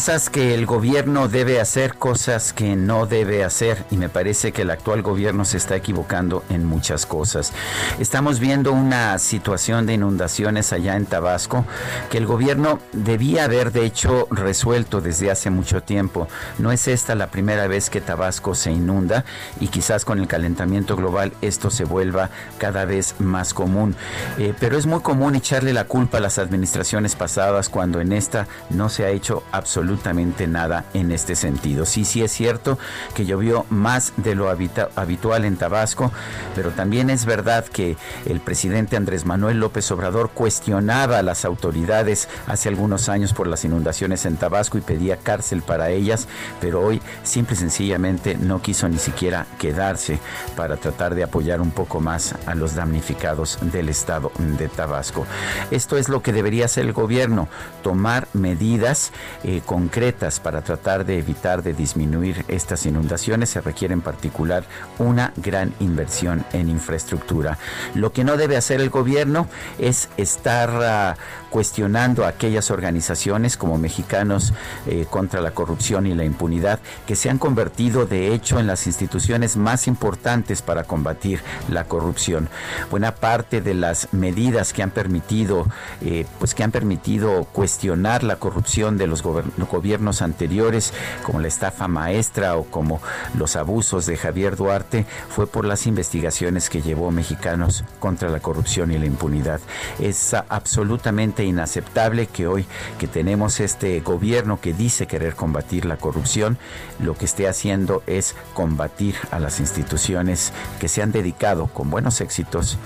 Cosas que el gobierno debe hacer, cosas que no debe hacer y me parece que el actual gobierno se está equivocando en muchas cosas. Estamos viendo una situación de inundaciones allá en Tabasco que el gobierno debía haber de hecho resuelto desde hace mucho tiempo. No es esta la primera vez que Tabasco se inunda y quizás con el calentamiento global esto se vuelva cada vez más común. Eh, pero es muy común echarle la culpa a las administraciones pasadas cuando en esta no se ha hecho absolutamente absolutamente nada en este sentido. Sí, sí es cierto que llovió más de lo habitual en Tabasco, pero también es verdad que el presidente Andrés Manuel López Obrador cuestionaba a las autoridades hace algunos años por las inundaciones en Tabasco y pedía cárcel para ellas, pero hoy simple y sencillamente no quiso ni siquiera quedarse para tratar de apoyar un poco más a los damnificados del estado de Tabasco. Esto es lo que debería hacer el gobierno, tomar medidas eh, concretas para tratar de evitar, de disminuir estas inundaciones, se requiere en particular una gran inversión en infraestructura. Lo que no debe hacer el gobierno es estar uh, cuestionando a aquellas organizaciones como Mexicanos eh, contra la Corrupción y la Impunidad, que se han convertido de hecho en las instituciones más importantes para combatir la corrupción. Buena parte de las medidas que han permitido, eh, pues que han permitido cuestionar la corrupción de los gobiernos anteriores, como la estafa maestra o como los abusos de Javier Duarte, fue por las investigaciones que llevó Mexicanos contra la corrupción y la impunidad. Es absolutamente inaceptable que hoy que tenemos este gobierno que dice querer combatir la corrupción, lo que esté haciendo es combatir a las instituciones que se han dedicado con buenos éxitos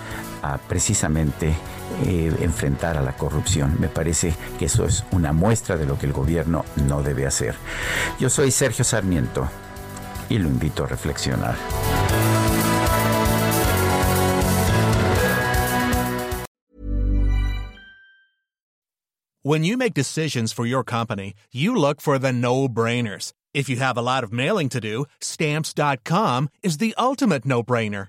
a precisamente eh, enfrentar a la corrupción. Me parece que eso es una muestra de lo que el gobierno no debe hacer. Yo soy Sergio Sarmiento y lo invito a reflexionar. When you make decisions for your company, you look for the no-brainers. If you have a lot of mailing to do, stamps.com is the ultimate no-brainer.